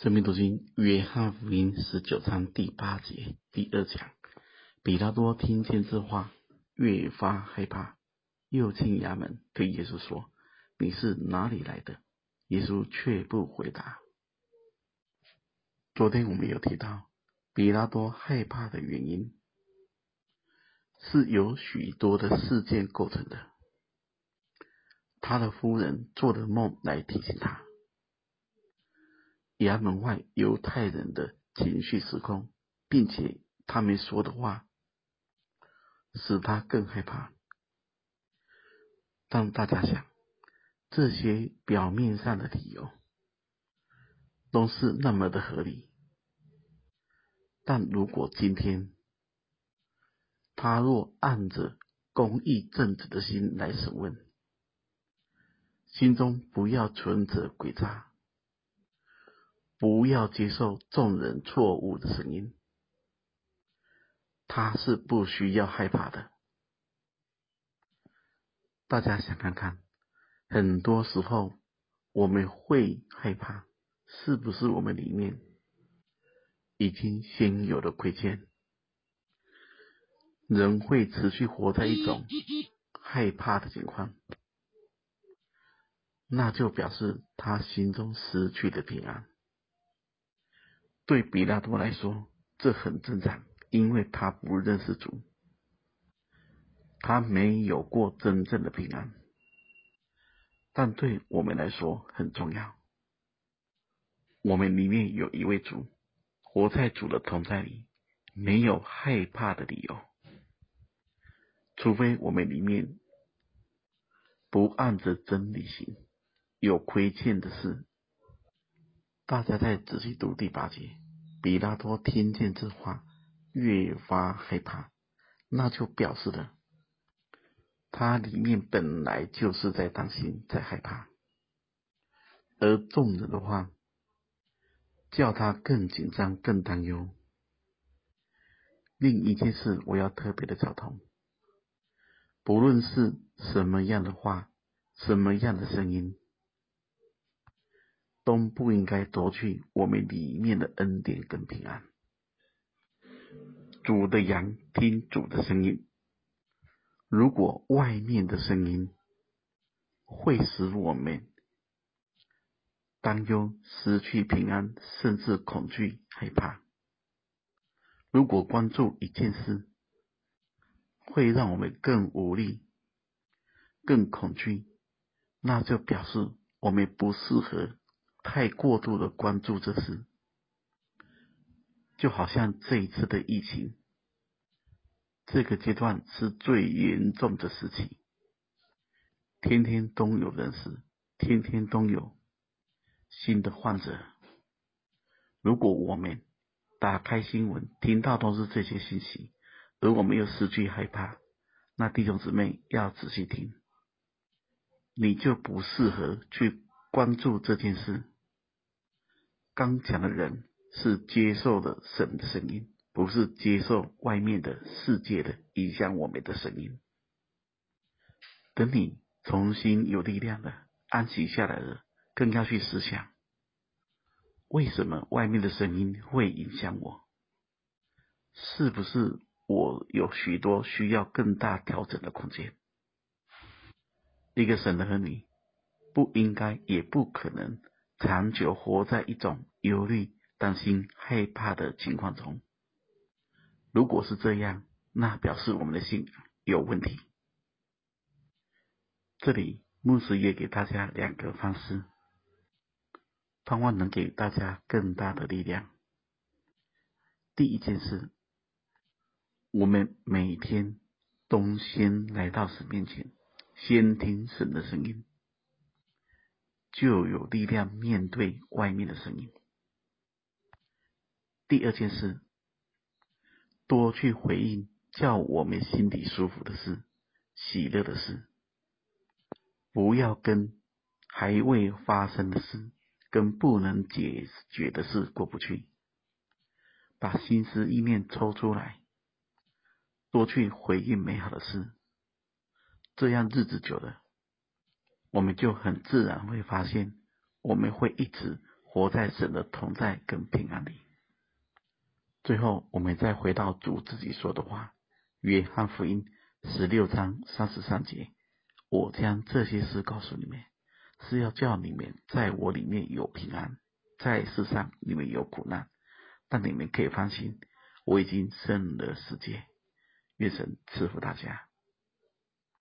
生命读经约翰福音十九章第八节第二讲，比拉多听见这话，越发害怕，又进衙门对耶稣说：“你是哪里来的？”耶稣却不回答。昨天我们有提到，比拉多害怕的原因，是由许多的事件构成的。他的夫人做的梦来提醒他。衙门外犹太人的情绪失控，并且他们说的话使他更害怕。当大家想这些表面上的理由都是那么的合理，但如果今天他若按着公义正直的心来审问，心中不要存着诡诈。不要接受众人错误的声音，他是不需要害怕的。大家想看看，很多时候我们会害怕，是不是我们里面已经先有了亏欠？人会持续活在一种害怕的情况，那就表示他心中失去了平安。对比拉多来说，这很正常，因为他不认识主，他没有过真正的平安。但对我们来说很重要，我们里面有一位主，活在主的同在里，没有害怕的理由，除非我们里面不按着真理行，有亏欠的事。大家再仔细读第八节，比拉多听见这话，越发害怕，那就表示了他里面本来就是在担心，在害怕，而众人的话叫他更紧张、更担忧。另一件事，我要特别的交通，不论是什么样的话，什么样的声音。都不应该夺去我们里面的恩典跟平安。主的羊听主的声音，如果外面的声音会使我们担忧、失去平安，甚至恐惧、害怕；如果关注一件事会让我们更无力、更恐惧，那就表示我们不适合。太过度的关注这事，就好像这一次的疫情，这个阶段是最严重的时期，天天都有人死，天天都有新的患者。如果我们打开新闻，听到都是这些信息，而我没有失去害怕，那弟兄姊妹要仔细听，你就不适合去关注这件事。刚强的人是接受的神的声音，不是接受外面的世界的影响我们的声音。等你重新有力量了，安息下来了，更要去思想，为什么外面的声音会影响我？是不是我有许多需要更大调整的空间？一个神的儿女，不应该也不可能。长久活在一种忧虑、担心、害怕的情况中，如果是这样，那表示我们的信有问题。这里牧师也给大家两个方式，盼望能给大家更大的力量。第一件事，我们每天都先来到神面前，先听神的声音。就有力量面对外面的声音。第二件事，多去回应叫我们心里舒服的事、喜乐的事，不要跟还未发生的事、跟不能解决的事过不去，把心思意念抽出来，多去回应美好的事，这样日子久了。我们就很自然会发现，我们会一直活在神的同在跟平安里。最后，我们再回到主自己说的话，《约翰福音》十六章三十三节：“我将这些事告诉你们，是要叫你们在我里面有平安。在世上你们有苦难，但你们可以放心，我已经胜了世界。”愿神赐福大家。